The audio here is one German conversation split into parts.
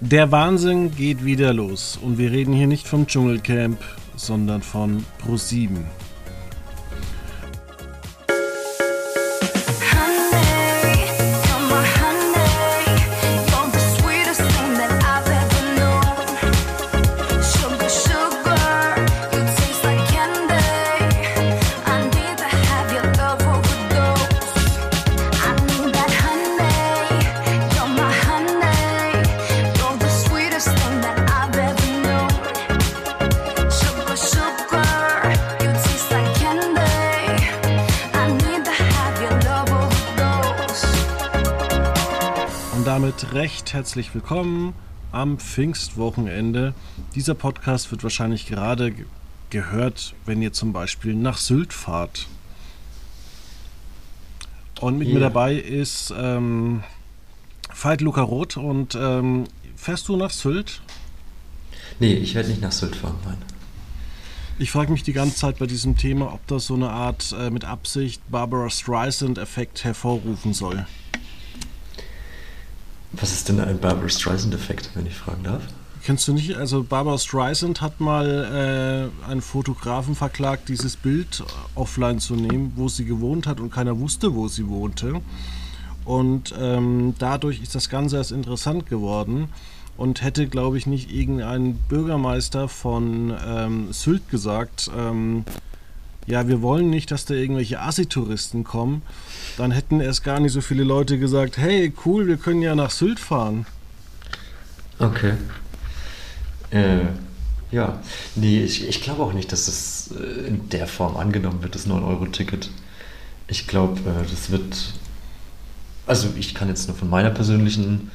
Der Wahnsinn geht wieder los und wir reden hier nicht vom Dschungelcamp, sondern von Pro7. Herzlich willkommen am Pfingstwochenende. Dieser Podcast wird wahrscheinlich gerade gehört, wenn ihr zum Beispiel nach Sylt fahrt. Und mit yeah. mir dabei ist ähm, Veit Luca Roth und ähm, fährst du nach Sylt? Nee, ich werde nicht nach Sylt fahren, nein. Ich frage mich die ganze Zeit bei diesem Thema, ob das so eine Art äh, mit Absicht Barbara Streisand-Effekt hervorrufen soll. Was ist denn ein Barbara Streisand-Effekt, wenn ich fragen darf? Kennst du nicht? Also Barbara Streisand hat mal äh, einen Fotografen verklagt, dieses Bild offline zu nehmen, wo sie gewohnt hat und keiner wusste, wo sie wohnte. Und ähm, dadurch ist das Ganze erst interessant geworden und hätte, glaube ich, nicht irgendein Bürgermeister von ähm, Sylt gesagt, ähm, ja, wir wollen nicht, dass da irgendwelche Assi-Touristen kommen, dann hätten erst gar nicht so viele Leute gesagt, hey, cool, wir können ja nach Sylt fahren. Okay. Äh, ja, nee, ich, ich glaube auch nicht, dass das äh, in der Form angenommen wird, das 9-Euro-Ticket. Ich glaube, äh, das wird, also ich kann jetzt nur von meiner persönlichen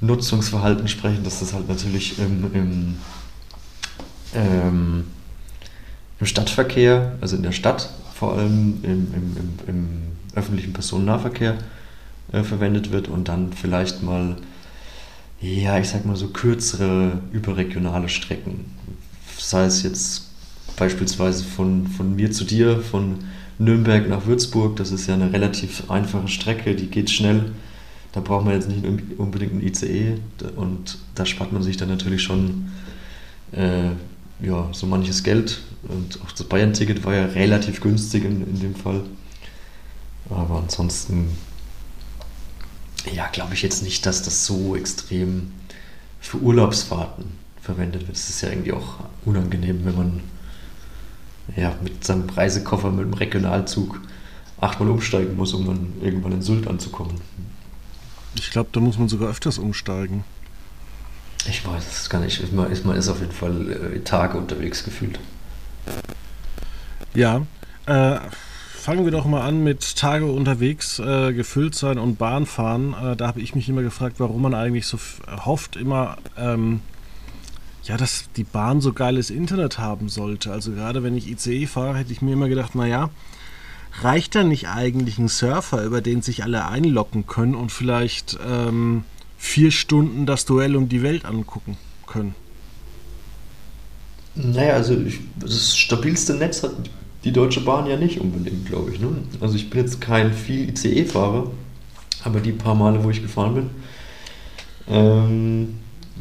Nutzungsverhalten sprechen, dass das halt natürlich im, im ähm, im Stadtverkehr, also in der Stadt vor allem im, im, im, im öffentlichen Personennahverkehr äh, verwendet wird und dann vielleicht mal, ja, ich sag mal so kürzere überregionale Strecken. Sei es jetzt beispielsweise von, von mir zu dir, von Nürnberg nach Würzburg, das ist ja eine relativ einfache Strecke, die geht schnell. Da braucht man jetzt nicht unbedingt ein ICE und da spart man sich dann natürlich schon äh, ja, so manches Geld. Und auch das Bayern-Ticket war ja relativ günstig in, in dem Fall. Aber ansonsten, ja, glaube ich jetzt nicht, dass das so extrem für Urlaubsfahrten verwendet wird. Es ist ja irgendwie auch unangenehm, wenn man ja, mit seinem Reisekoffer, mit dem Regionalzug achtmal umsteigen muss, um dann irgendwann in Sylt anzukommen. Ich glaube, da muss man sogar öfters umsteigen. Ich weiß es gar nicht. Man ist, man ist auf jeden Fall äh, Tage unterwegs gefühlt. Ja, äh, fangen wir doch mal an mit Tage unterwegs, äh, gefüllt sein und Bahn fahren. Äh, da habe ich mich immer gefragt, warum man eigentlich so hofft, immer, ähm, ja, dass die Bahn so geiles Internet haben sollte. Also gerade wenn ich ICE fahre, hätte ich mir immer gedacht, naja, reicht da nicht eigentlich ein Surfer, über den sich alle einloggen können und vielleicht... Ähm, vier Stunden das Duell um die Welt angucken können. Naja, also ich, das stabilste Netz hat die Deutsche Bahn ja nicht unbedingt, glaube ich. Ne? Also ich bin jetzt kein viel ICE-Fahrer, aber die paar Male, wo ich gefahren bin, ähm,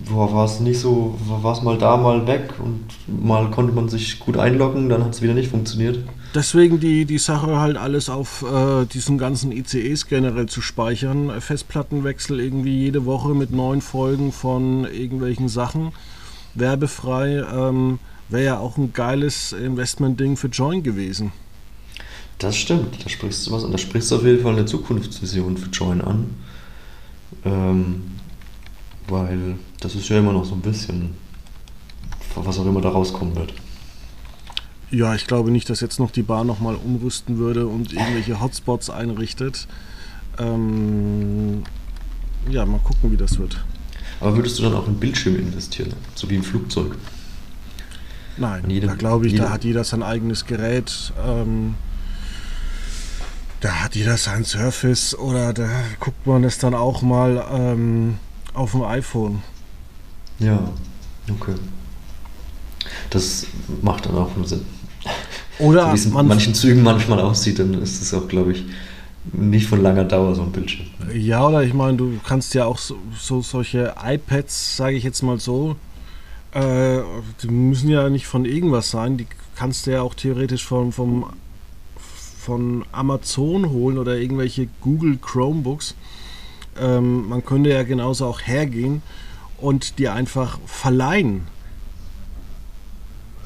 war es nicht so, war es mal da, mal weg und mal konnte man sich gut einloggen, dann hat es wieder nicht funktioniert. Deswegen die, die Sache halt alles auf äh, diesen ganzen ICEs generell zu speichern. Festplattenwechsel irgendwie jede Woche mit neuen Folgen von irgendwelchen Sachen. Werbefrei. Ähm, Wäre ja auch ein geiles Investment-Ding für Join gewesen. Das stimmt, da sprichst du was und da sprichst du auf jeden Fall eine Zukunftsvision für Join an. Ähm, weil das ist ja immer noch so ein bisschen, was auch immer da rauskommen wird. Ja, ich glaube nicht, dass jetzt noch die Bahn nochmal umrüsten würde und irgendwelche Hotspots einrichtet. Ähm, ja, mal gucken, wie das wird. Aber würdest du dann auch in Bildschirme investieren, so wie im Flugzeug? Nein, jedem, da glaube ich, jedem. da hat jeder sein eigenes Gerät. Ähm, da hat jeder sein Surface oder da guckt man es dann auch mal ähm, auf dem iPhone. Ja, okay. Das macht dann auch nur Sinn. Oder so wie es in manchen Zügen manchmal aussieht, dann ist es auch, glaube ich, nicht von langer Dauer so ein Bildschirm. Ja, oder ich meine, du kannst ja auch so, so solche iPads, sage ich jetzt mal so, äh, die müssen ja nicht von irgendwas sein, die kannst du ja auch theoretisch vom, vom, von Amazon holen oder irgendwelche Google Chromebooks. Ähm, man könnte ja genauso auch hergehen und die einfach verleihen.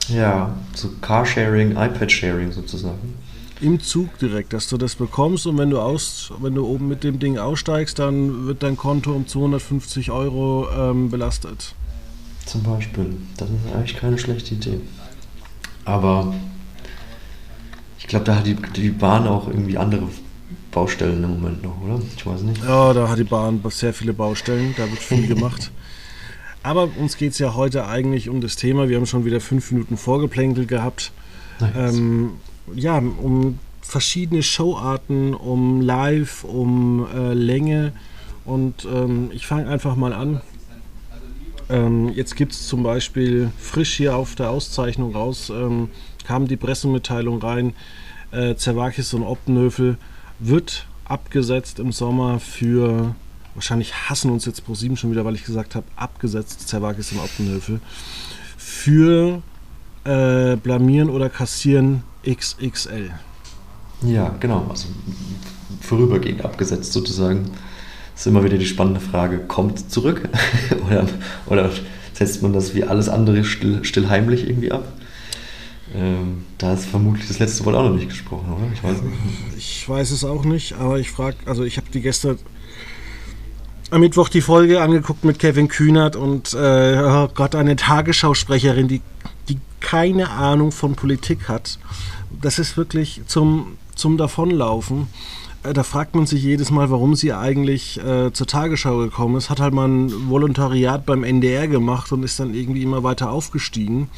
Ja, so Carsharing, iPad-Sharing sozusagen. Im Zug direkt, dass du das bekommst und wenn du aus, wenn du oben mit dem Ding aussteigst, dann wird dein Konto um 250 Euro ähm, belastet. Zum Beispiel. Das ist eigentlich keine schlechte Idee. Aber ich glaube, da hat die, die Bahn auch irgendwie andere Baustellen im Moment noch, oder? Ich weiß nicht. Ja, da hat die Bahn sehr viele Baustellen, da wird viel gemacht. Aber uns geht es ja heute eigentlich um das Thema. Wir haben schon wieder fünf Minuten Vorgeplänkelt gehabt. Ähm, ja, um verschiedene Showarten, um Live, um äh, Länge. Und ähm, ich fange einfach mal an. Ähm, jetzt gibt es zum Beispiel frisch hier auf der Auszeichnung raus, ähm, kam die Pressemitteilung rein, äh, Zerwakis und Optenhöfel wird abgesetzt im Sommer für, wahrscheinlich hassen uns jetzt Pro7 schon wieder, weil ich gesagt habe, abgesetzt Zerwakis und Optenhöfel, für äh, Blamieren oder Kassieren XXL. Ja, genau. Also vorübergehend abgesetzt sozusagen. Das ist immer wieder die spannende Frage, kommt zurück oder, oder setzt man das wie alles andere still, stillheimlich irgendwie ab? Ähm, da ist vermutlich das letzte Wort auch noch nicht gesprochen, oder? Ich weiß nicht. Ich weiß es auch nicht, aber ich frage, also ich habe die gestern am Mittwoch die Folge angeguckt mit Kevin Kühnert und äh, oh Gott, eine Tagesschausprecherin, die, die keine Ahnung von Politik hat das ist wirklich zum, zum Davonlaufen. Äh, da fragt man sich jedes Mal, warum sie eigentlich äh, zur Tagesschau gekommen ist. Hat halt mal ein Volontariat beim NDR gemacht und ist dann irgendwie immer weiter aufgestiegen.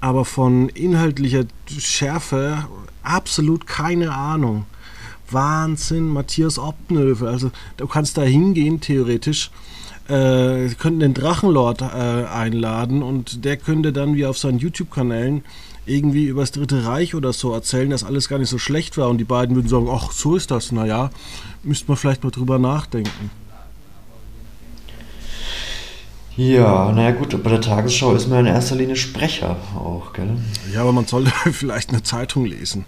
Aber von inhaltlicher Schärfe absolut keine Ahnung. Wahnsinn, Matthias Optenhöfe. Also du kannst da hingehen, theoretisch. Äh, könnten den Drachenlord äh, einladen und der könnte dann wie auf seinen YouTube-Kanälen irgendwie über das Dritte Reich oder so erzählen, dass alles gar nicht so schlecht war und die beiden würden sagen, ach, so ist das, naja, müsste man vielleicht mal drüber nachdenken. Ja, naja gut, bei der Tagesschau ist man in erster Linie Sprecher auch, gell? Ja, aber man sollte vielleicht eine Zeitung lesen.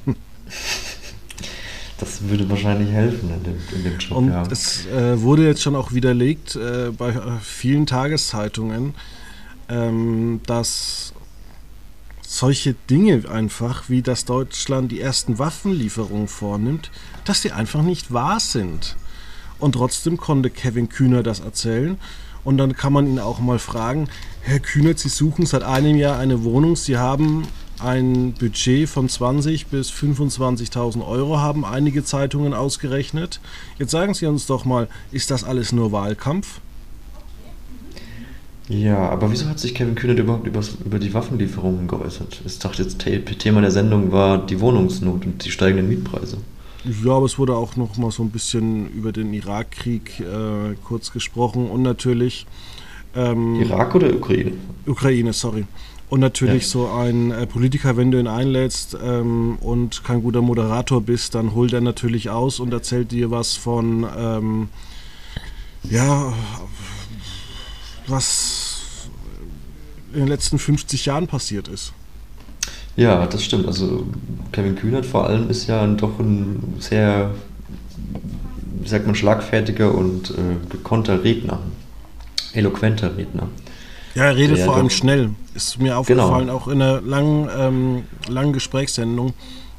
Das würde wahrscheinlich helfen in dem, in dem Job, Und ja. es äh, wurde jetzt schon auch widerlegt äh, bei äh, vielen Tageszeitungen, ähm, dass solche Dinge einfach, wie dass Deutschland die ersten Waffenlieferungen vornimmt, dass die einfach nicht wahr sind. Und trotzdem konnte Kevin Kühner das erzählen. Und dann kann man ihn auch mal fragen, Herr Kühner, Sie suchen seit einem Jahr eine Wohnung, Sie haben ein Budget von 20 bis 25.000 Euro, haben einige Zeitungen ausgerechnet. Jetzt sagen Sie uns doch mal, ist das alles nur Wahlkampf? Ja, aber wieso hat sich Kevin Kühnert überhaupt über, die Waffenlieferungen geäußert? Ich dachte jetzt, Thema der Sendung war die Wohnungsnot und die steigenden Mietpreise. Ja, aber es wurde auch noch mal so ein bisschen über den Irakkrieg äh, kurz gesprochen und natürlich. Ähm, Irak oder Ukraine? Ukraine, sorry. Und natürlich ja. so ein äh, Politiker, wenn du ihn einlädst ähm, und kein guter Moderator bist, dann holt er natürlich aus und erzählt dir was von, ähm, ja, was in den letzten 50 Jahren passiert ist. Ja, das stimmt. Also Kevin Kühnert vor allem ist ja doch ein sehr, wie sagt man, schlagfertiger und äh, gekonnter Redner, eloquenter Redner. Ja, er redet vor allem schnell. Ist mir aufgefallen, genau. auch in einer langen, ähm, langen Gesprächssendung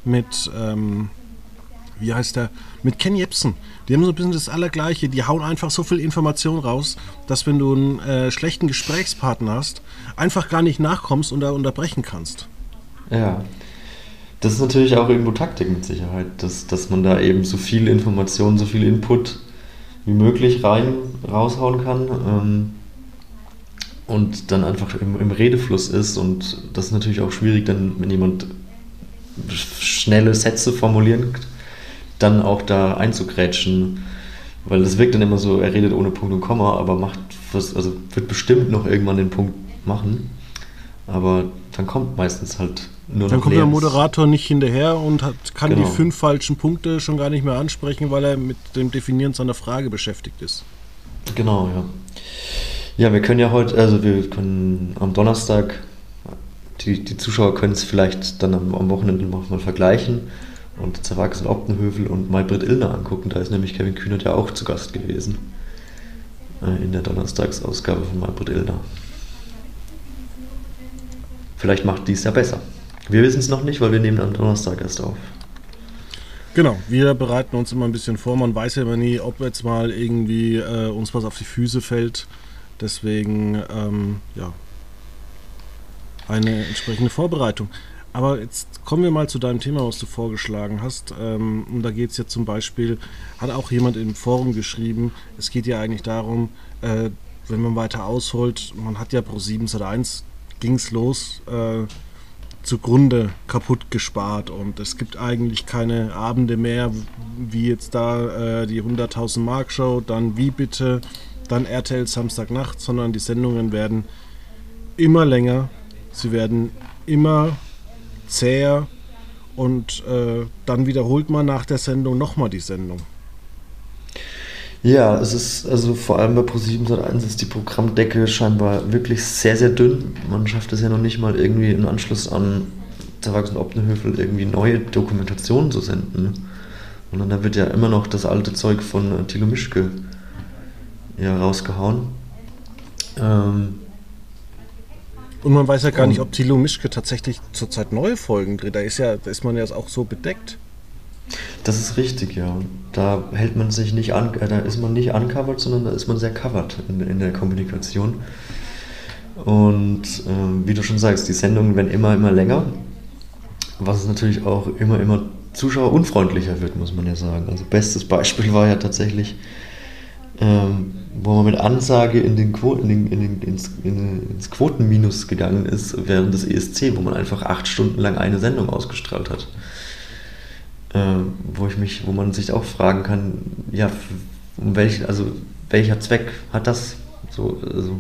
mit, ähm, wie heißt der, mit Ken Jebsen. Die haben so ein bisschen das Allergleiche. Die hauen einfach so viel Information raus, dass wenn du einen äh, schlechten Gesprächspartner hast, einfach gar nicht nachkommst und da unterbrechen kannst. Ja. Das ist natürlich auch irgendwo Taktik mit Sicherheit, dass, dass man da eben so viel Information, so viel Input wie möglich rein raushauen kann ähm, und dann einfach im, im Redefluss ist. Und das ist natürlich auch schwierig, dann, wenn jemand schnelle Sätze formulieren dann auch da einzugrätschen. Weil das wirkt dann immer so, er redet ohne Punkt und Komma, aber macht was, also wird bestimmt noch irgendwann den Punkt machen. Aber dann kommt meistens halt nur Dann kommt der Moderator nicht hinterher und hat, kann genau. die fünf falschen Punkte schon gar nicht mehr ansprechen, weil er mit dem Definieren seiner Frage beschäftigt ist. Genau, ja. Ja, wir können ja heute, also wir können am Donnerstag, die, die Zuschauer können es vielleicht dann am, am Wochenende mal vergleichen und Zerwachsen Optenhövel und Maybrit Illner angucken. Da ist nämlich Kevin Kühnert ja auch zu Gast gewesen äh, in der Donnerstagsausgabe von Maybrit Illner. Vielleicht macht dies ja besser. Wir wissen es noch nicht, weil wir nehmen am Donnerstag erst auf. Genau, wir bereiten uns immer ein bisschen vor. Man weiß ja immer nie, ob jetzt mal irgendwie äh, uns was auf die Füße fällt. Deswegen, ähm, ja, eine entsprechende Vorbereitung. Aber jetzt kommen wir mal zu deinem Thema, was du vorgeschlagen hast. Ähm, und da geht es ja zum Beispiel, hat auch jemand im Forum geschrieben, es geht ja eigentlich darum, äh, wenn man weiter ausholt, man hat ja pro 7 1 ging es los, äh, zugrunde kaputt gespart. Und es gibt eigentlich keine Abende mehr, wie jetzt da äh, die 100.000 Mark Show, dann wie bitte, dann RTL Samstagnacht, sondern die Sendungen werden immer länger, sie werden immer zäher. Und äh, dann wiederholt man nach der Sendung nochmal die Sendung. Ja, es ist also vor allem bei Pro7 1 ist die Programmdecke scheinbar wirklich sehr, sehr dünn. Man schafft es ja noch nicht mal irgendwie im Anschluss an Zerwachs und Optenhöfel irgendwie neue Dokumentationen zu senden. Und dann wird ja immer noch das alte Zeug von äh, Thilo Mischke ja, rausgehauen. Ähm, und man weiß ja gar nicht, ob Thilo Mischke tatsächlich zurzeit neue Folgen dreht. Da ist ja, da ist man ja auch so bedeckt. Das ist richtig, ja. Da hält man sich nicht an, äh, da ist man nicht uncovered, sondern da ist man sehr covered in, in der Kommunikation. Und äh, wie du schon sagst, die Sendungen werden immer, immer länger, was natürlich auch immer, immer zuschauerunfreundlicher wird, muss man ja sagen. Also bestes Beispiel war ja tatsächlich, ähm, wo man mit Ansage in den Quo in den, in den, ins, in, ins Quotenminus gegangen ist während des ESC, wo man einfach acht Stunden lang eine Sendung ausgestrahlt hat wo ich mich, wo man sich auch fragen kann, ja, um welchen, also welcher Zweck hat das? So, also,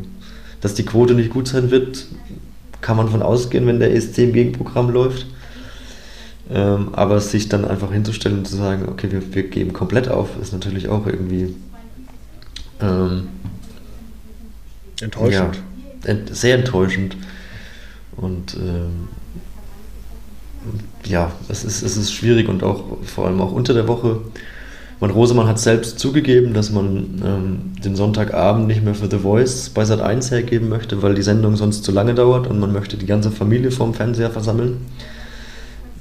dass die Quote nicht gut sein wird, kann man von ausgehen, wenn der ESC im Gegenprogramm läuft. Ähm, aber sich dann einfach hinzustellen und zu sagen, okay, wir, wir geben komplett auf, ist natürlich auch irgendwie ähm, enttäuschend. Ja, ent sehr enttäuschend. Und ähm, ja, es ist, es ist schwierig und auch vor allem auch unter der Woche. Man Rosemann hat selbst zugegeben, dass man ähm, den Sonntagabend nicht mehr für The Voice bei Sat 1 hergeben möchte, weil die Sendung sonst zu lange dauert und man möchte die ganze Familie vorm Fernseher versammeln.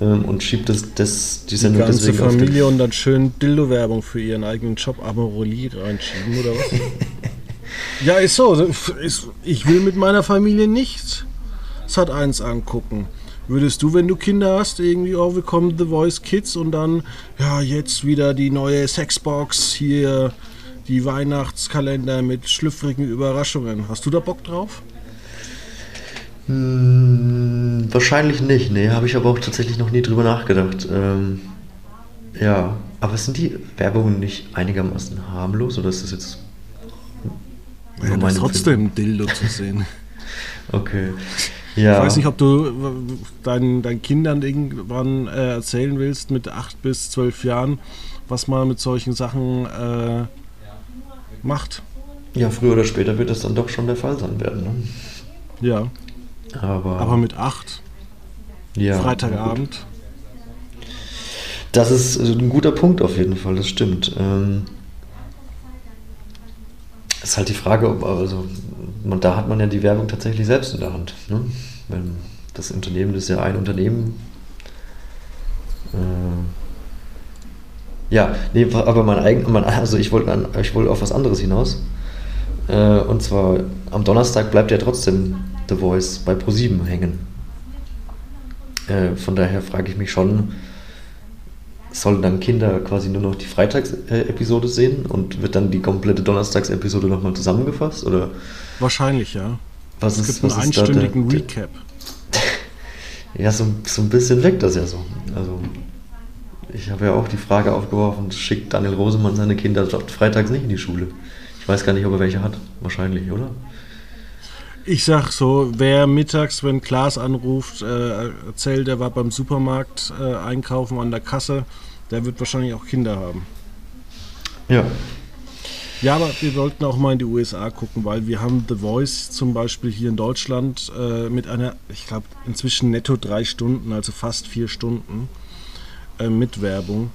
Ähm, und schiebt das, das, die Sendung die ganze deswegen Familie auf und dann schön Dildo-Werbung für ihren eigenen Job Amorelie reinschieben, oder was? ja, ist so. Ich will mit meiner Familie nicht Sat 1 angucken. Würdest du, wenn du Kinder hast, irgendwie, oh, wir kommen The Voice Kids und dann, ja, jetzt wieder die neue Sexbox, hier die Weihnachtskalender mit schlüpfrigen Überraschungen. Hast du da Bock drauf? Hm, wahrscheinlich nicht, nee, habe ich aber auch tatsächlich noch nie drüber nachgedacht. Ähm, ja, aber sind die Werbungen nicht einigermaßen harmlos oder ist das jetzt. Ja, das ist trotzdem Dildo zu sehen. okay. Ja. Ich weiß nicht, ob du deinen, deinen Kindern irgendwann äh, erzählen willst mit acht bis zwölf Jahren, was man mit solchen Sachen äh, macht. Ja, früher oder später wird das dann doch schon der Fall sein werden. Ne? Ja. Aber, Aber mit acht. Ja, Freitagabend. Das ist ein guter Punkt auf jeden Fall, das stimmt. Ähm, ist halt die Frage, ob, also man, da hat man ja die Werbung tatsächlich selbst in der Hand. Ne? Wenn das Unternehmen ist ja ein Unternehmen. Äh, ja, nee, aber mein eigen, mein, also ich wollte ich wollte auf was anderes hinaus. Äh, und zwar am Donnerstag bleibt ja trotzdem The Voice bei Pro7 hängen. Äh, von daher frage ich mich schon, sollen dann Kinder quasi nur noch die Freitagsepisode sehen und wird dann die komplette Donnerstagsepisode nochmal zusammengefasst? Oder Wahrscheinlich, ja. Was es ist, gibt einen einstündigen der, Recap. ja, so, so ein bisschen wirkt das ja so. Also, ich habe ja auch die Frage aufgeworfen, schickt Daniel Rosemann seine Kinder freitags nicht in die Schule? Ich weiß gar nicht, ob er welche hat. Wahrscheinlich, oder? Ich sag so, wer mittags, wenn Klaas anruft, äh, erzählt, er war beim Supermarkt äh, einkaufen an der Kasse, der wird wahrscheinlich auch Kinder haben. Ja. Ja, aber wir sollten auch mal in die USA gucken, weil wir haben The Voice zum Beispiel hier in Deutschland äh, mit einer, ich glaube, inzwischen netto drei Stunden, also fast vier Stunden äh, mit Werbung.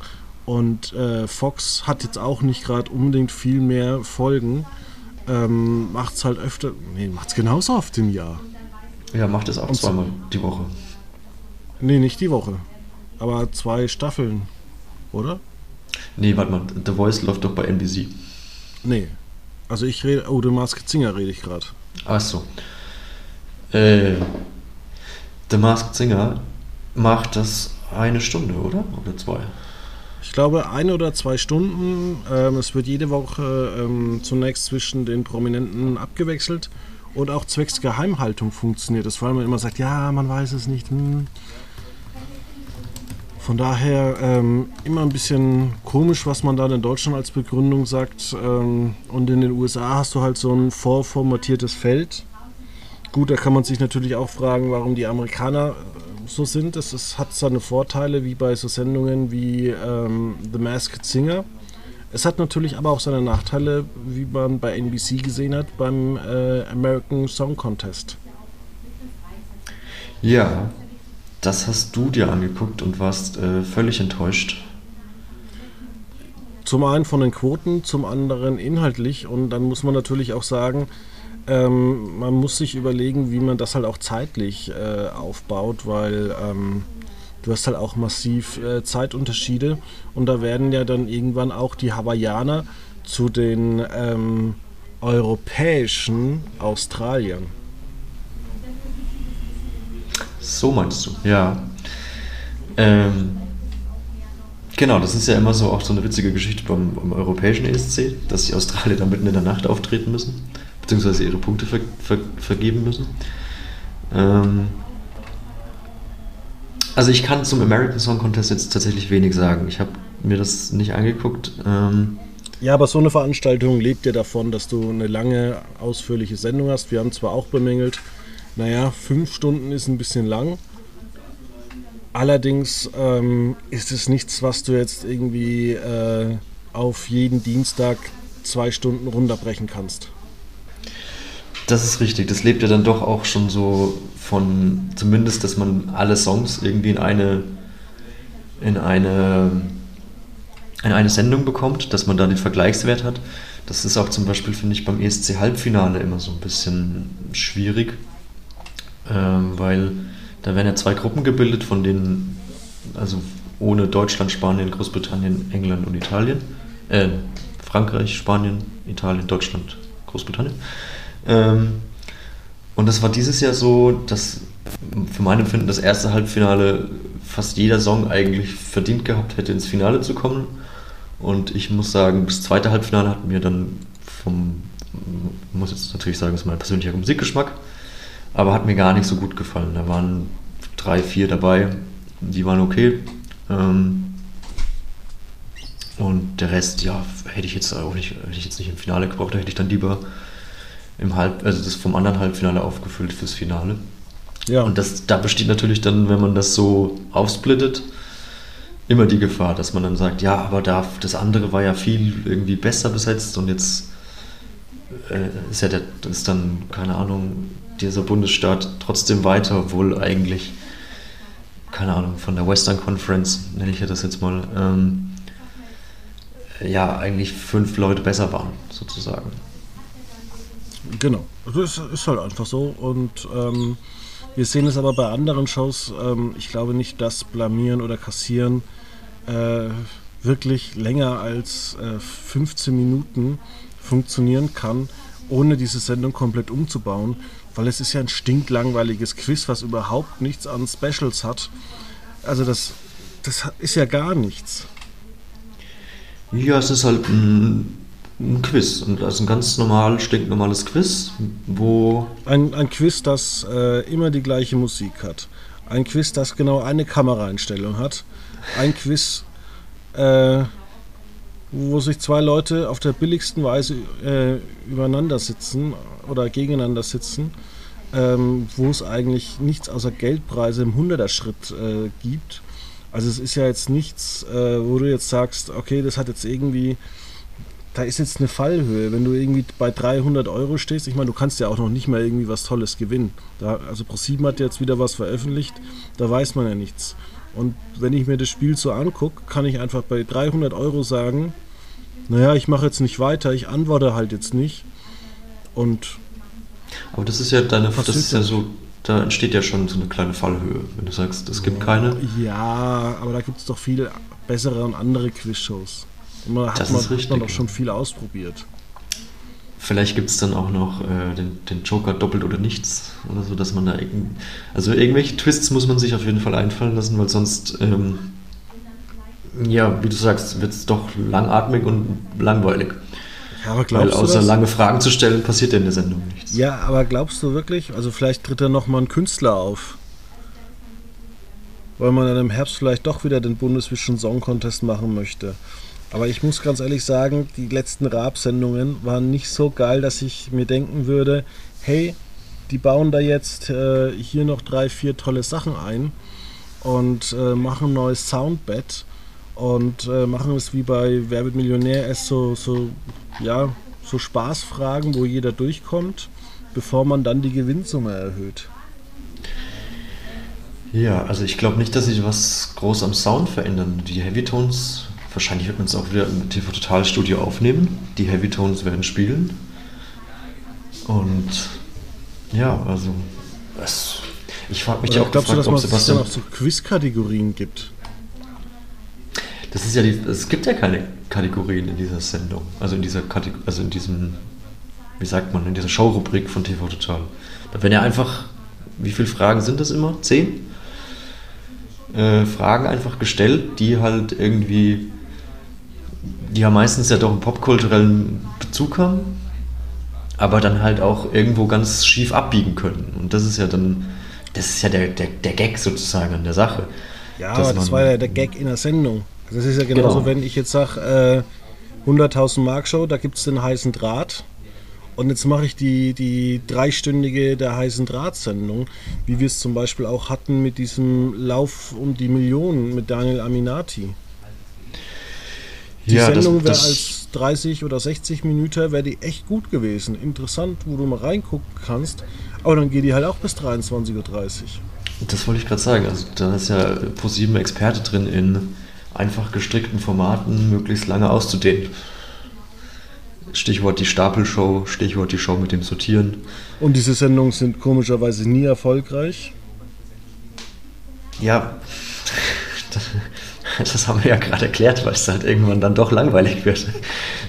Und äh, Fox hat jetzt auch nicht gerade unbedingt viel mehr Folgen. Ähm, macht es halt öfter, nee, macht es genauso oft im Jahr. Ja, macht es auch Und zweimal die Woche. Nee, nicht die Woche. Aber zwei Staffeln, oder? Nee, warte mal, The Voice läuft doch bei NBC. Nee. Also ich rede, oh, The Masked Singer rede ich gerade. Ach so. Äh, The Masked Singer macht das eine Stunde, oder? Oder zwei? Ich glaube, eine oder zwei Stunden. Ähm, es wird jede Woche ähm, zunächst zwischen den Prominenten abgewechselt und auch zwecks Geheimhaltung funktioniert es, weil man immer sagt, ja, man weiß es nicht. Hm. Von daher ähm, immer ein bisschen komisch, was man dann in Deutschland als Begründung sagt. Ähm, und in den USA hast du halt so ein vorformatiertes Feld. Gut, da kann man sich natürlich auch fragen, warum die Amerikaner so sind. Es ist, hat seine Vorteile, wie bei so Sendungen wie ähm, The Masked Singer. Es hat natürlich aber auch seine Nachteile, wie man bei NBC gesehen hat, beim äh, American Song Contest. Ja, das hast du dir angeguckt und warst äh, völlig enttäuscht. Zum einen von den Quoten, zum anderen inhaltlich. Und dann muss man natürlich auch sagen, ähm, man muss sich überlegen, wie man das halt auch zeitlich äh, aufbaut, weil ähm, du hast halt auch massiv äh, Zeitunterschiede. Und da werden ja dann irgendwann auch die Hawaiianer zu den ähm, europäischen Australiern. So meinst du, ja. Ähm, genau, das ist ja immer so auch so eine witzige Geschichte beim, beim europäischen ESC, dass die Australier dann mitten in der Nacht auftreten müssen, beziehungsweise ihre Punkte ver, ver, vergeben müssen. Ähm, also ich kann zum American Song Contest jetzt tatsächlich wenig sagen. Ich habe mir das nicht angeguckt. Ähm, Ja, aber so eine Veranstaltung lebt ja davon, dass du eine lange, ausführliche Sendung hast. Wir haben zwar auch bemängelt, naja, fünf Stunden ist ein bisschen lang. Allerdings ähm, ist es nichts, was du jetzt irgendwie äh, auf jeden Dienstag zwei Stunden runterbrechen kannst. Das ist richtig. Das lebt ja dann doch auch schon so von, zumindest, dass man alle Songs irgendwie in eine, in eine, in eine Sendung bekommt, dass man da den Vergleichswert hat. Das ist auch zum Beispiel, finde ich, beim ESC-Halbfinale immer so ein bisschen schwierig, ähm, weil da werden ja zwei Gruppen gebildet, von denen, also ohne Deutschland, Spanien, Großbritannien, England und Italien. Äh, Frankreich, Spanien, Italien, Deutschland, Großbritannien. Ähm, und das war dieses Jahr so, dass für mein Empfinden das erste Halbfinale fast jeder Song eigentlich verdient gehabt hätte, ins Finale zu kommen. Und ich muss sagen, das zweite Halbfinale hat mir dann vom, muss jetzt natürlich sagen, das ist mein persönlicher Musikgeschmack, aber hat mir gar nicht so gut gefallen. Da waren drei, vier dabei, die waren okay. Ähm, und der Rest, ja, hätte ich jetzt auch nicht, hätte ich jetzt nicht im Finale gebraucht, da hätte ich dann lieber im Halb, also das vom anderen Halbfinale aufgefüllt fürs Finale. Ja, Und das, da besteht natürlich dann, wenn man das so aufsplittet, immer die Gefahr, dass man dann sagt, ja, aber da, das andere war ja viel irgendwie besser besetzt und jetzt äh, ist ja der, ist dann, keine Ahnung, dieser Bundesstaat trotzdem weiter, obwohl eigentlich, keine Ahnung, von der Western Conference, nenne ich ja das jetzt mal, ähm, ja, eigentlich fünf Leute besser waren, sozusagen. Genau, das ist, ist halt einfach so. Und ähm, wir sehen es aber bei anderen Shows. Ähm, ich glaube nicht, dass Blamieren oder Kassieren äh, wirklich länger als äh, 15 Minuten funktionieren kann, ohne diese Sendung komplett umzubauen. Weil es ist ja ein stinklangweiliges Quiz, was überhaupt nichts an Specials hat. Also das, das ist ja gar nichts. Ja, es ist halt ein, ein Quiz. Und also ein ganz normal, stinknormales Quiz, wo. Ein, ein Quiz, das äh, immer die gleiche Musik hat. Ein Quiz, das genau eine Kameraeinstellung hat. Ein Quiz, äh, wo sich zwei Leute auf der billigsten Weise äh, übereinander sitzen oder gegeneinander sitzen. ähm, wo es eigentlich nichts außer Geldpreise im 100er-Schritt äh, gibt. Also es ist ja jetzt nichts, äh, wo du jetzt sagst, okay, das hat jetzt irgendwie, da ist jetzt eine Fallhöhe. Wenn du irgendwie bei 300 Euro stehst, ich meine, du kannst ja auch noch nicht mal irgendwie was Tolles gewinnen. Da, also ProSieben hat jetzt wieder was veröffentlicht, da weiß man ja nichts. Und wenn ich mir das Spiel so angucke, kann ich einfach bei 300 Euro sagen, naja, ich mache jetzt nicht weiter, ich antworte halt jetzt nicht. Und aber das ist ja deine, das ist ja so, da entsteht ja schon so eine kleine Fallhöhe, wenn du sagst, es gibt keine. Ja, aber da gibt es doch viel bessere und andere Quizshows. Man das hat man, richtig, hat man doch schon viel ausprobiert. Vielleicht gibt es dann auch noch äh, den, den, Joker doppelt oder nichts oder so, dass man da irgend, also irgendwelche Twists muss man sich auf jeden Fall einfallen lassen, weil sonst ähm, ja, wie du sagst, wird es doch langatmig und langweilig. Ja, aber glaubst Weil außer lange Fragen zu stellen, passiert ja in der Sendung nichts. Ja, aber glaubst du wirklich, also vielleicht tritt da nochmal ein Künstler auf? Weil man dann im Herbst vielleicht doch wieder den Bundesvision Song Contest machen möchte. Aber ich muss ganz ehrlich sagen, die letzten Raab-Sendungen waren nicht so geil, dass ich mir denken würde, hey, die bauen da jetzt äh, hier noch drei, vier tolle Sachen ein und äh, machen ein neues Soundbed und äh, machen es wie bei Wer wird Millionär erst so, so, ja, so Spaßfragen, wo jeder durchkommt, bevor man dann die Gewinnsumme erhöht. Ja, also ich glaube nicht, dass sich was groß am Sound verändern. Die Heavy Tones, wahrscheinlich wird man es auch wieder im TV Total Studio aufnehmen. Die Heavy Tones werden spielen. Und ja, also das, ich frage mich Oder auch, glaubst gefragt, du, dass ob es dann auch so Quiz-Kategorien gibt? Das ist ja die, es gibt ja keine Kategorien in dieser Sendung. Also in dieser Kategor also in diesem, wie sagt man, in dieser Showrubrik von TV Total. Da werden ja einfach, wie viele Fragen sind das immer? Zehn? Äh, Fragen einfach gestellt, die halt irgendwie, die ja meistens ja doch einen popkulturellen Bezug haben, aber dann halt auch irgendwo ganz schief abbiegen können. Und das ist ja dann, das ist ja der, der, der Gag sozusagen an der Sache. Ja, aber das war ja der Gag in der Sendung. Das ist ja genauso, genau. wenn ich jetzt sage, äh, 100.000 Mark Show, da gibt es den heißen Draht. Und jetzt mache ich die, die dreistündige der heißen Draht-Sendung, wie wir es zum Beispiel auch hatten mit diesem Lauf um die Millionen mit Daniel Aminati. Die ja, Sendung wäre als 30 oder 60 Minuten, wäre die echt gut gewesen. Interessant, wo du mal reingucken kannst. Aber dann geht die halt auch bis 23.30 Uhr. Das wollte ich gerade sagen. Also da ist ja ProSieben Experte drin in einfach gestrickten Formaten möglichst lange auszudehnen. Stichwort die Stapelshow, Stichwort die Show mit dem Sortieren. Und diese Sendungen sind komischerweise nie erfolgreich? Ja, das haben wir ja gerade erklärt, weil es halt irgendwann dann doch langweilig wird.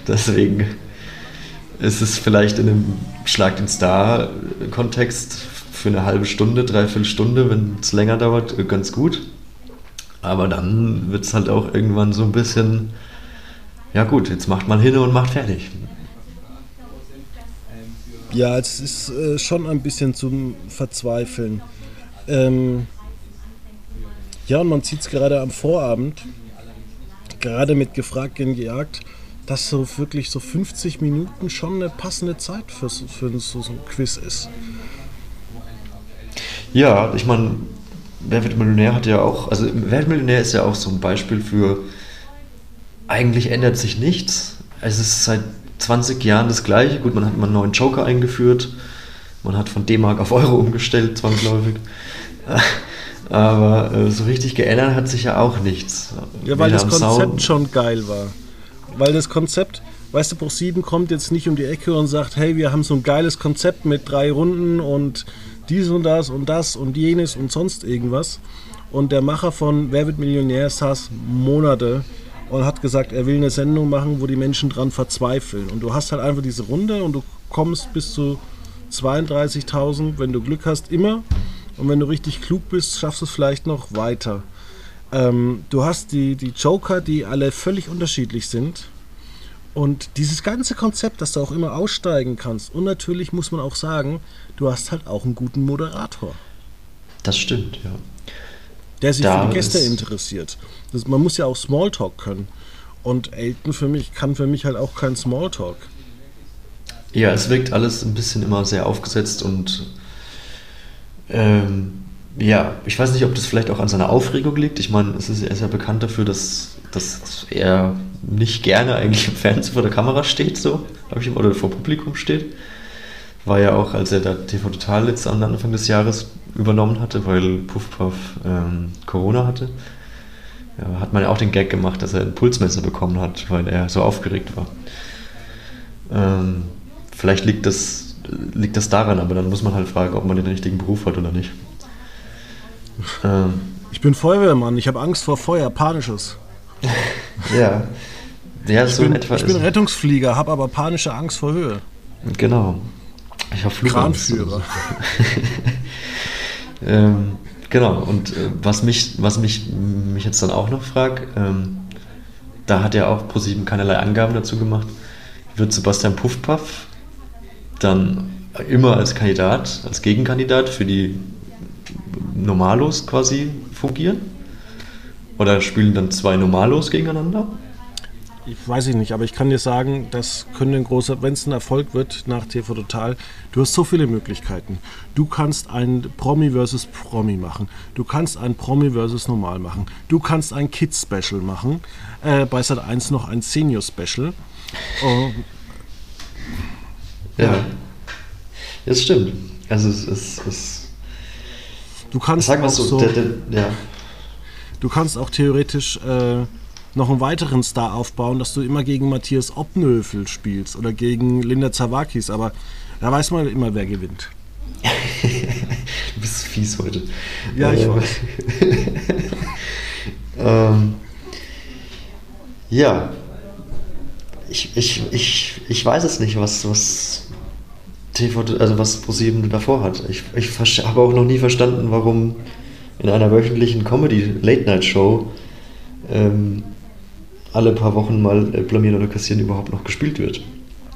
Deswegen ist es vielleicht in einem Schlag den Star-Kontext für eine halbe Stunde, dreiviertel Stunde, wenn es länger dauert, ganz gut. Aber dann wird es halt auch irgendwann so ein bisschen, ja gut, jetzt macht man hin und macht fertig. Ja, es ist äh, schon ein bisschen zum Verzweifeln. Ähm, ja, und man sieht es gerade am Vorabend, gerade mit Gefragt gegen Gejagt, dass so wirklich so 50 Minuten schon eine passende Zeit für, für so, so ein Quiz ist. Ja, ich meine, Wer wird Millionär hat ja auch, also Wer wird Millionär ist ja auch so ein Beispiel für, eigentlich ändert sich nichts. Es ist seit 20 Jahren das Gleiche. Gut, man hat mal einen neuen Joker eingeführt, man hat von D-Mark auf Euro umgestellt, zwangsläufig. Aber äh, so richtig geändert hat sich ja auch nichts. Ja, weil das Konzept Sound. schon geil war. Weil das Konzept, weißt du, Bruch 7 kommt jetzt nicht um die Ecke und sagt, hey, wir haben so ein geiles Konzept mit drei Runden und dies und das und das und jenes und sonst irgendwas. Und der Macher von Wer wird Millionär saß Monate und hat gesagt, er will eine Sendung machen, wo die Menschen dran verzweifeln. Und du hast halt einfach diese Runde und du kommst bis zu 32.000, wenn du Glück hast, immer. Und wenn du richtig klug bist, schaffst du es vielleicht noch weiter. Ähm, du hast die, die Joker, die alle völlig unterschiedlich sind. Und dieses ganze Konzept, dass du auch immer aussteigen kannst. Und natürlich muss man auch sagen, du hast halt auch einen guten Moderator. Das stimmt, ja. Der sich da für die Gäste interessiert. Das, man muss ja auch Smalltalk können. Und Elton für mich kann für mich halt auch kein Smalltalk. Ja, es wirkt alles ein bisschen immer sehr aufgesetzt und Ähm, ja, ich weiß nicht, ob das vielleicht auch an seiner Aufregung liegt. Ich meine, es ist, er ist ja bekannt dafür, dass, dass er nicht gerne eigentlich im Fernsehen vor der Kamera steht, so, ich, oder vor Publikum steht. War ja auch, als er da TV Total jetzt am Anfang des Jahres übernommen hatte, weil Puff Puff ähm, Corona hatte, ja, hat man ja auch den Gag gemacht, dass er ein Pulsmesser bekommen hat, weil er so aufgeregt war. Ähm, vielleicht liegt das, liegt das daran, aber dann muss man halt fragen, ob man den richtigen Beruf hat oder nicht. Ähm, ich bin Feuerwehrmann, ich habe Angst vor Feuer, panisches. ja. ja ich, so bin, ich bin Rettungsflieger, habe aber panische Angst vor Höhe. Genau. Ich habe Kranführer. ähm, genau, und äh, was, mich, was mich, mich jetzt dann auch noch fragt, ähm, da hat er auch ProSieben keinerlei Angaben dazu gemacht, wird Sebastian Puffpaff dann immer als Kandidat, als Gegenkandidat für die Normalos quasi fungieren? Oder spielen dann zwei Normalos gegeneinander? Ich weiß ich nicht, aber ich kann dir sagen, das könnte ein großer, wenn es ein Erfolg wird nach TV Total, du hast so viele Möglichkeiten. Du kannst ein Promi versus Promi machen. Du kannst ein Promi versus Normal machen. Du kannst ein Kids Special machen. Äh, bei Sat 1 noch ein Senior Special. Oh. Ja. Das stimmt. Also es ist. Du kannst Sag mal so, so der, der, ja. Du kannst auch theoretisch äh, noch einen weiteren Star aufbauen, dass du immer gegen Matthias Obnöfel spielst oder gegen Linda Zawakis, aber da weiß man immer, wer gewinnt. du bist fies heute. Ja, ich äh, weiß. ähm, ja, ich, ich, ich, ich weiß es nicht, was, was TV, also was ProSieben davor hat. Ich, ich habe auch noch nie verstanden, warum in einer wöchentlichen Comedy-Late-Night-Show ähm, alle paar Wochen mal äh, Blamieren oder Kassieren überhaupt noch gespielt wird.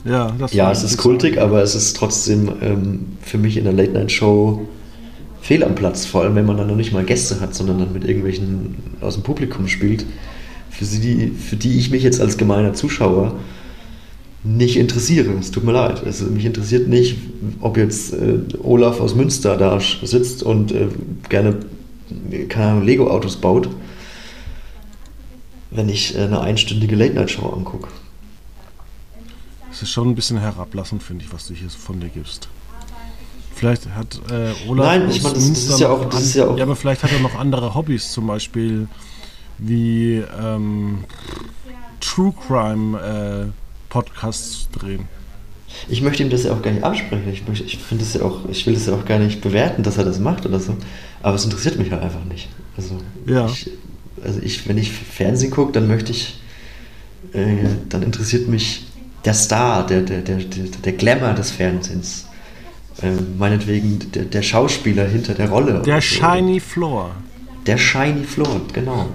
Ja, das ja es ist kultig, aber es ist trotzdem ähm, für mich in der Late-Night-Show fehl am Platz, vor allem wenn man dann noch nicht mal Gäste hat, sondern dann mit irgendwelchen aus dem Publikum spielt, für die, für die ich mich jetzt als gemeiner Zuschauer nicht interessiere. Es tut mir leid. Also mich interessiert nicht, ob jetzt äh, Olaf aus Münster da sitzt und äh, gerne keine Ahnung, Lego-Autos baut, wenn ich äh, eine einstündige Late-Night-Show angucke. Es ist schon ein bisschen herablassend, finde ich, was du hier von dir gibst. Vielleicht hat äh, Olaf. Nein, ich meine, das, das, ist ja auch, das ist ja auch. Ja, aber vielleicht hat er noch andere Hobbys, zum Beispiel wie ähm, True Crime. Podcasts drehen. Ich möchte ihm das ja auch gar nicht absprechen. Ich, möchte, ich finde ja auch, ich will das ja auch gar nicht bewerten, dass er das macht oder so. Aber es interessiert mich halt einfach nicht. Also, ja. ich, also ich, wenn ich Fernsehen gucke, dann möchte ich, äh, dann interessiert mich der Star, der, der, der, der, der Glamour des Fernsehens. Äh, meinetwegen der, der Schauspieler hinter der Rolle. Der Shiny Floor. Der Shiny Floor, genau.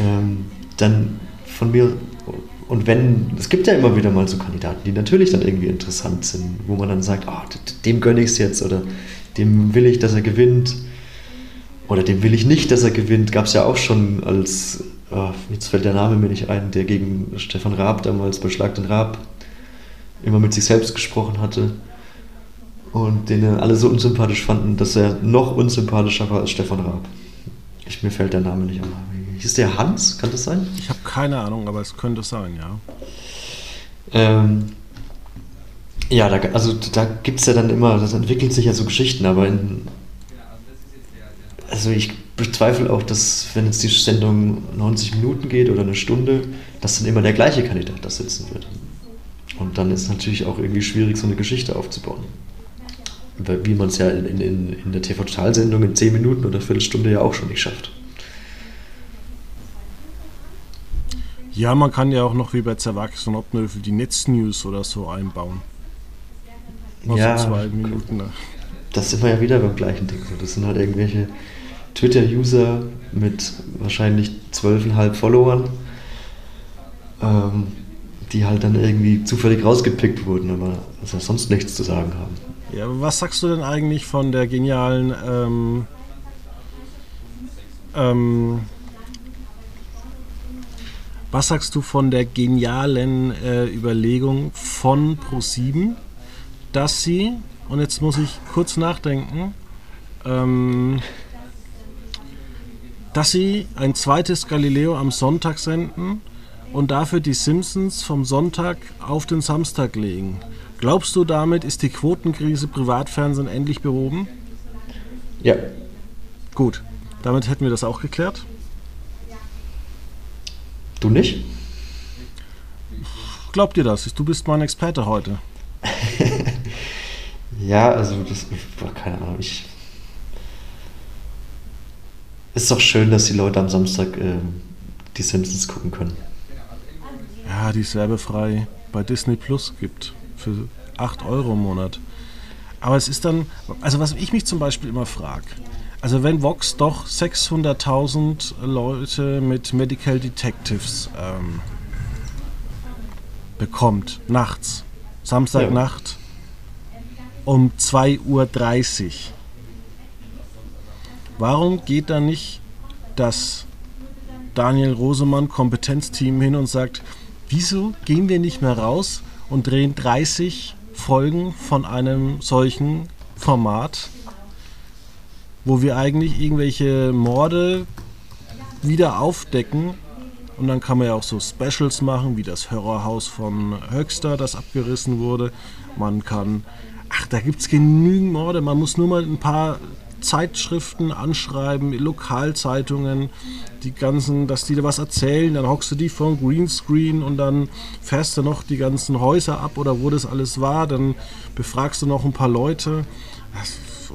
Ähm, dann von mir und wenn, es gibt ja immer wieder mal so Kandidaten, die natürlich dann irgendwie interessant sind, wo man dann sagt, oh, dem gönne ich es jetzt oder dem will ich, dass er gewinnt oder dem will ich nicht, dass er gewinnt. Gab es ja auch schon als, oh, jetzt fällt der Name mir nicht ein, der gegen Stefan Raab damals bei Schlag den Raab immer mit sich selbst gesprochen hatte und den alle so unsympathisch fanden, dass er noch unsympathischer war als Stefan Raab. Ich, mir fällt der Name nicht an. Hieß der Hans? Kann das sein? Ich habe keine Ahnung, aber es könnte sein, ja. Ähm, ja, da, also da gibt es ja dann immer, das entwickelt sich ja so Geschichten, aber in, also ich bezweifle auch, dass wenn jetzt die Sendung 90 Minuten geht oder eine Stunde, dass dann immer der gleiche Kandidat da sitzen wird. Und dann ist es natürlich auch irgendwie schwierig, so eine Geschichte aufzubauen. Wie man es ja in, in, in der TV-Total-Sendung in 10 Minuten oder Viertelstunde ja auch schon nicht schafft. Ja, man kann ja auch noch wie bei Zerwachs und Obnöfel die Netznews oder so einbauen. Mal ja, so zwei Minuten. Ne? Das sind wir ja wieder beim gleichen Ding. Das sind halt irgendwelche Twitter-User mit wahrscheinlich 12,5 Followern, ähm, die halt dann irgendwie zufällig rausgepickt wurden, aber also sonst nichts zu sagen haben. Ja, aber was sagst du denn eigentlich von der genialen ähm, ähm, was sagst du von der genialen äh, Überlegung von Pro7, dass sie, und jetzt muss ich kurz nachdenken, ähm, dass sie ein zweites Galileo am Sonntag senden und dafür die Simpsons vom Sonntag auf den Samstag legen. Glaubst du, damit ist die Quotenkrise Privatfernsehen endlich behoben? Ja. Gut, damit hätten wir das auch geklärt. Du nicht? Glaubt dir das? Du bist mein Experte heute. ja, also das, keine Ahnung, ich ist doch schön, dass die Leute am Samstag äh, die Simpsons gucken können. Ja, die es werbefrei bei Disney Plus gibt. Für 8 Euro im Monat. Aber es ist dann, also was ich mich zum Beispiel immer frage, also wenn Vox doch 600.000 Leute mit Medical Detectives ähm, bekommt, nachts, Samstagnacht ja. um 2.30 Uhr, Warum geht da nicht das Daniel Rosemann Kompetenzteam hin und sagt, wieso gehen wir nicht mehr raus und drehen 30 Folgen von einem solchen Format, wo wir eigentlich irgendwelche Morde wieder aufdecken. Und dann kann man ja auch so Specials machen, wie das Hörerhaus von Höxter, das abgerissen wurde. Man kann, ach, da gibt es genügend Morde, man muss nur mal ein paar Zeitschriften anschreiben, Lokalzeitungen, die ganzen, dass die da was erzählen, dann hockst du die vom Greenscreen und dann fährst du noch die ganzen Häuser ab oder wo das alles war, dann befragst du noch ein paar Leute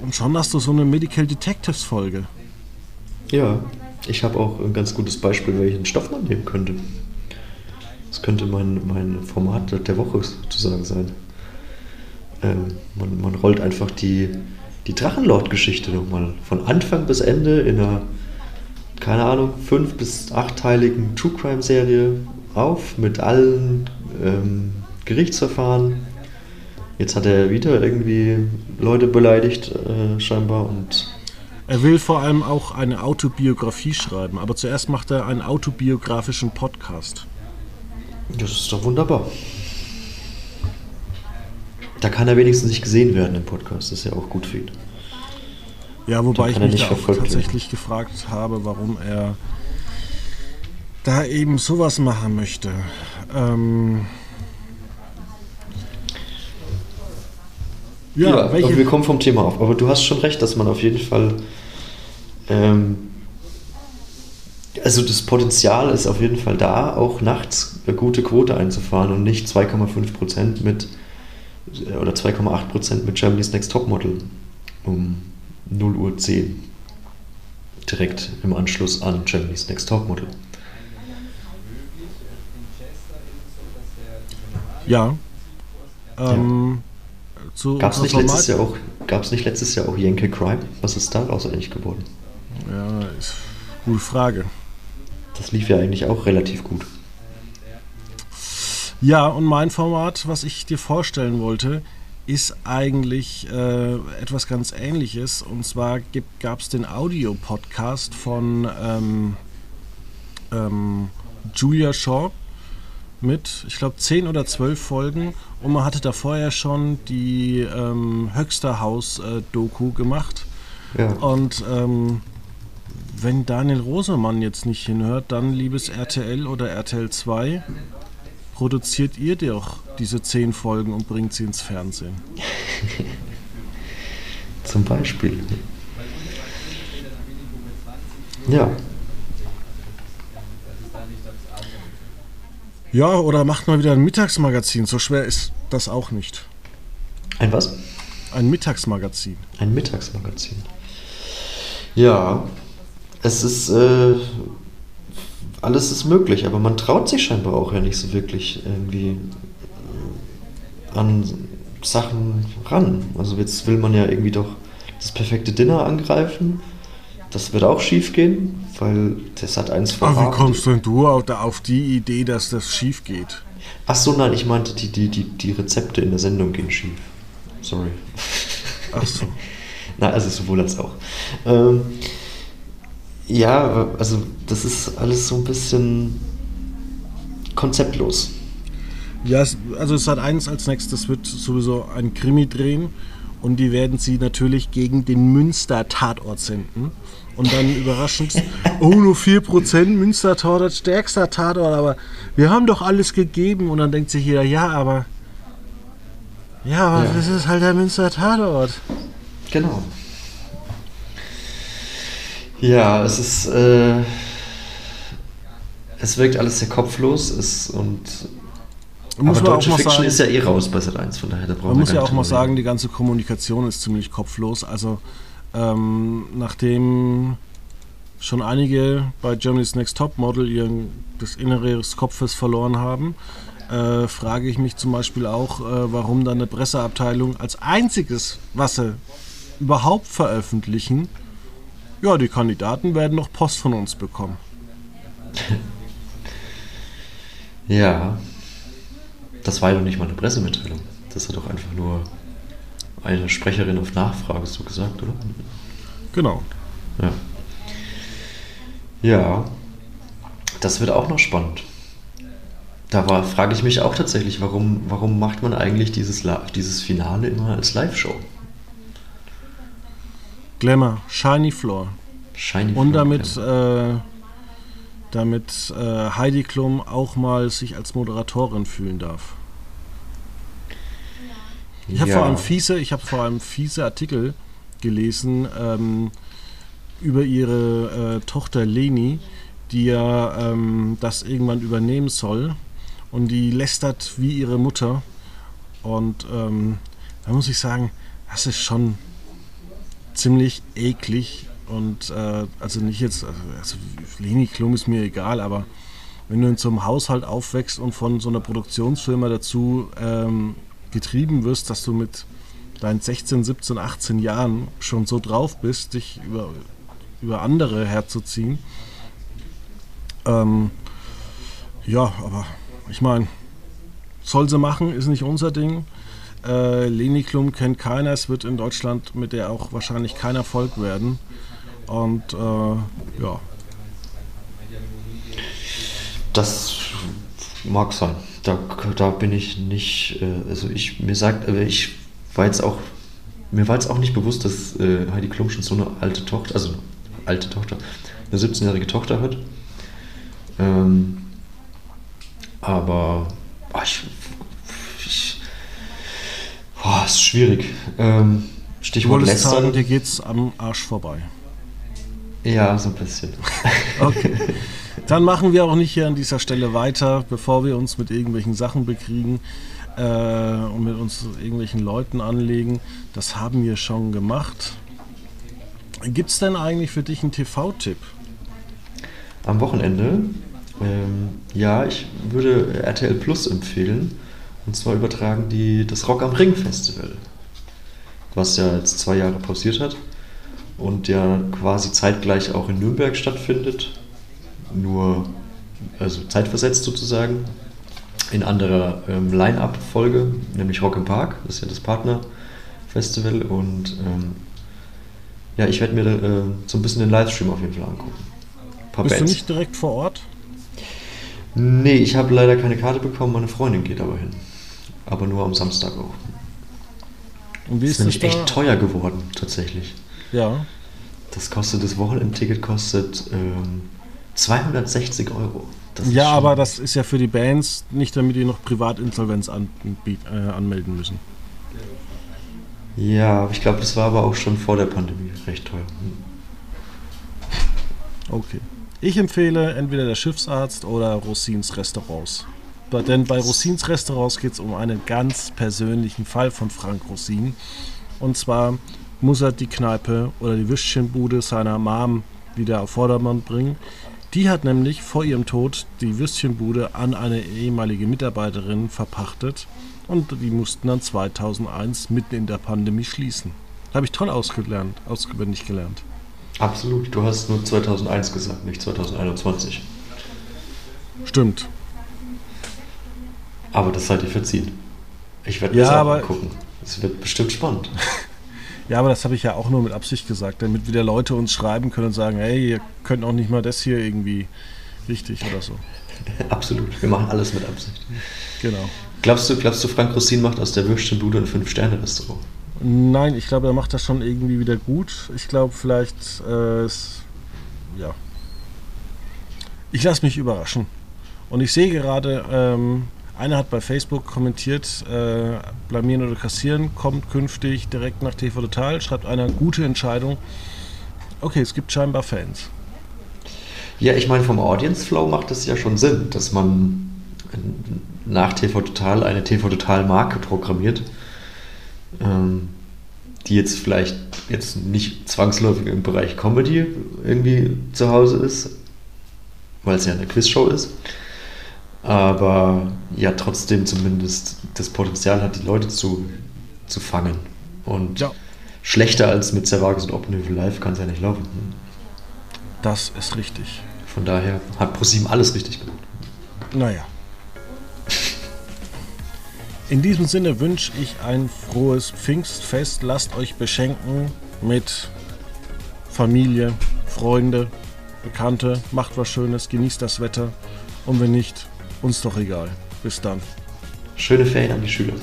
und schon hast du so eine Medical Detectives Folge. Ja, ich habe auch ein ganz gutes Beispiel, welchen Stoff man nehmen könnte. Das könnte mein, mein Format der Woche sozusagen sein. Ähm, man, man rollt einfach die die Drachenlord-Geschichte nochmal von Anfang bis Ende in einer, keine Ahnung, fünf- bis achtteiligen True Crime-Serie auf mit allen ähm, Gerichtsverfahren. Jetzt hat er wieder irgendwie Leute beleidigt, äh, scheinbar, und er will vor allem auch eine Autobiografie schreiben, aber zuerst macht er einen autobiografischen Podcast. Das ist doch wunderbar. Da kann er wenigstens nicht gesehen werden im Podcast. Das ist ja auch gut für ihn. Ja, wobei ich mich auch tatsächlich werden. gefragt habe, warum er da eben sowas machen möchte. Ähm ja, ja wir kommen vom Thema auf. Aber du hast schon recht, dass man auf jeden Fall. Ähm also das Potenzial ist auf jeden Fall da, auch nachts eine gute Quote einzufahren und nicht 2,5% mit oder 2,8% mit Germany's Next Topmodel um 0 Uhr 10. Direkt im Anschluss an Germany's Next Topmodel. Ja. Ähm, ja. Gab es nicht letztes Jahr auch, gab's nicht letztes Jahr auch Yankee Crime? Was ist daraus eigentlich geworden? Ja, ist gute Frage. Das lief ja eigentlich auch relativ gut. Ja, und mein Format, was ich dir vorstellen wollte, ist eigentlich äh, etwas ganz Ähnliches. Und zwar gab es den Audio-Podcast von ähm, ähm, Julia Shaw mit, ich glaube, 10 oder 12 Folgen. Und man hatte da vorher schon die ähm, Höchster Haus-Doku äh, gemacht. Ja. Und ähm, wenn Daniel Rosemann jetzt nicht hinhört, dann liebes RTL oder RTL 2 produziert ihr doch diese zehn Folgen und bringt sie ins Fernsehen? Zum Beispiel. Ja. Ja, oder macht mal wieder ein Mittagsmagazin. So schwer ist das auch nicht. Ein was? Ein Mittagsmagazin. Ein Mittagsmagazin. Ja, es ist äh, alles ist möglich, aber man traut sich scheinbar auch ja nicht so wirklich irgendwie äh, an Sachen ran. Also jetzt will man ja irgendwie doch das perfekte Dinner angreifen. Das wird auch schief gehen, weil das hat eins verraten. Aber wie kommst denn du auf die Idee, dass das schief geht? Ach so, nein, ich meinte, die, die, die, die Rezepte in der Sendung gehen schief. Sorry. Ach so. Na, also sowohl als auch. Ähm, ja, also das ist alles so ein bisschen konzeptlos. Ja, also es hat eins als nächstes wird sowieso ein Krimi drehen und die werden sie natürlich gegen den Münster-Tatort senden. Und dann überraschend, oh, nur 4% Münster-Tatort, stärkster Tatort, aber wir haben doch alles gegeben. Und dann denkt sich jeder, ja, aber. Ja, aber Ja. das ist halt der Münster-Tatort. Genau. Ja, es ist. Äh, es wirkt alles sehr kopflos. Es, und, Muss aber deutsche Fiction sagen, ist ja eh raus bei Sat 1, von daher da brauchen Man muss ja auch mal sagen, die ganze Kommunikation ist ziemlich kopflos. Also ähm, nachdem schon einige bei Germany's Next Top Model ihren, das Innere ihres Kopfes verloren haben, äh, frage ich mich zum Beispiel auch, äh, warum dann eine Presseabteilung als einziges, was sie überhaupt veröffentlichen, ja, die Kandidaten werden noch Post von uns bekommen. Ja, das war ja doch nicht mal eine Pressemitteilung. Das hat doch einfach nur eine Sprecherin auf Nachfrage so gesagt, oder? Genau. Ja. Ja, das wird auch noch spannend. Da war, frage ich mich auch tatsächlich, warum, warum macht man eigentlich dieses, dieses Finale immer als Live-Show? Glamour, Shiny Floor. Shiny Und Floor, damit, ja. äh, damit äh, Heidi Klum auch mal sich als Moderatorin fühlen darf. Ich habe Ja. vor allem fiese, ich habe vor allem fiese Artikel gelesen ähm, über ihre äh, Tochter Leni, die ja ähm, das irgendwann übernehmen soll. Und die lästert wie ihre Mutter. Und ähm, da muss ich sagen, das ist schon ziemlich eklig. Und äh, also nicht jetzt, also, also Leni Klum ist mir egal, aber wenn du in so einem Haushalt aufwächst und von so einer Produktionsfirma dazu ähm, getrieben wirst, dass du mit deinen 16, 17, 18 Jahren schon so drauf bist, dich über, über andere herzuziehen. Ähm, ja, aber ich meine, soll sie machen, ist nicht unser Ding. Äh, Leni Klum kennt keiner, es wird in Deutschland mit der auch wahrscheinlich kein Erfolg werden. Und äh, ja, Das mag sein. Da, da bin ich nicht, äh, also ich, mir sagt, aber ich war jetzt auch, mir war jetzt auch nicht bewusst, dass äh, Heidi Klum schon so eine alte Tochter, also alte Tochter, eine 17-jährige Tochter hat. Ähm, aber ah, ich, ich oh, ist schwierig. Ähm, ich Stichwort sagen, Lästern. dir geht's am Arsch vorbei. Ja, so ein bisschen. Okay. Dann machen wir auch nicht hier an dieser Stelle weiter, bevor wir uns mit irgendwelchen Sachen bekriegen äh, und mit uns irgendwelchen Leuten anlegen. Das haben wir schon gemacht. Gibt es denn eigentlich für dich einen TV-Tipp? Am Wochenende, ähm, ja, ich würde RTL Plus empfehlen. Und zwar übertragen die das Rock am Ring Festival, was ja jetzt zwei Jahre pausiert hat und ja quasi zeitgleich auch in Nürnberg stattfindet. Nur, also zeitversetzt sozusagen, in anderer ähm, Line-Up-Folge, nämlich Rock im Park, das ist ja das Partnerfestival. Und ähm, ja, ich werde mir äh, so ein bisschen den Livestream auf jeden Fall angucken. Bist du Bands. nicht direkt vor Ort? Nee, ich habe leider keine Karte bekommen, meine Freundin geht aber hin. Aber nur am Samstag auch. Und wie ist ist, nämlich das da? echt teuer geworden, tatsächlich. Ja. Das kostet, das Wochenendticket kostet ähm, 260 Euro. Ja, aber das ist ja für die Bands nicht, damit die noch Privatinsolvenz anbiet, äh, anmelden müssen. Ja, ich glaube, das war aber auch schon vor der Pandemie recht teuer. Okay. Ich empfehle entweder der Schiffsarzt oder Rossins Restaurants. Denn bei Rossins Restaurants geht es um einen ganz persönlichen Fall von Frank Rossin. Und zwar muss er die Kneipe oder die Würstchenbude seiner Mom wieder auf Vordermann bringen. Die hat nämlich vor ihrem Tod die Würstchenbude an eine ehemalige Mitarbeiterin verpachtet und die mussten dann 2001 mitten in der Pandemie schließen. Habe ich toll ausgelernt, auswendig gelernt. Absolut. Du hast nur 2001 gesagt, nicht 2021. Stimmt. Aber das seid ihr verziehen. Ich werde mir Ja, das aber- angucken. Es wird bestimmt spannend. Ja, aber das habe ich ja auch nur mit Absicht gesagt, damit wieder Leute uns schreiben können und sagen, hey, ihr könnt auch nicht mal das hier irgendwie richtig oder so. Absolut. Wir machen alles mit Absicht. Genau. Glaubst du, glaubst du, Frank Rossin macht aus der Würstchenbude ein Fünf-Sterne-Restaurant? Nein, ich glaube, er macht das schon irgendwie wieder gut. Ich glaube, vielleicht, äh, es, ja. Ich lasse mich überraschen. Und ich sehe gerade, ähm, einer hat bei Facebook kommentiert, äh, blamieren oder kassieren kommt künftig direkt nach TV Total, schreibt einer gute Entscheidung. Okay, es gibt scheinbar Fans. Ja, ich meine, vom Audience Flow macht es ja schon Sinn, dass man nach TV Total eine TV Total Marke programmiert, ähm, die jetzt vielleicht jetzt nicht zwangsläufig im Bereich Comedy irgendwie zu Hause ist, weil es ja eine Quizshow ist, aber ja trotzdem zumindest das Potenzial hat, die Leute zu, zu fangen. Und ja. schlechter als mit Servages und Oppenhövel Live kann es ja nicht laufen. Das ist richtig. Von daher hat ProSieben alles richtig gemacht. Naja. In diesem Sinne wünsche ich ein frohes Pfingstfest. Lasst euch beschenken mit Familie, Freunde, Bekannte. Macht was Schönes, genießt das Wetter. Und wenn nicht, uns doch egal. Bis dann. Schöne Ferien an die Schüler.